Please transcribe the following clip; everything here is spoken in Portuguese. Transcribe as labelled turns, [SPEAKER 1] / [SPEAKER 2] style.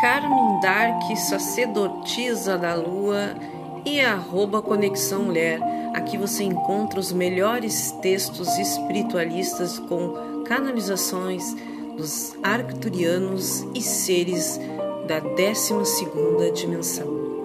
[SPEAKER 1] Carmen Dark, sacerdotisa da lua e arroba Conexão Mulher. Aqui você encontra os melhores textos espiritualistas com canalizações dos arcturianos e seres da 12 segunda dimensão.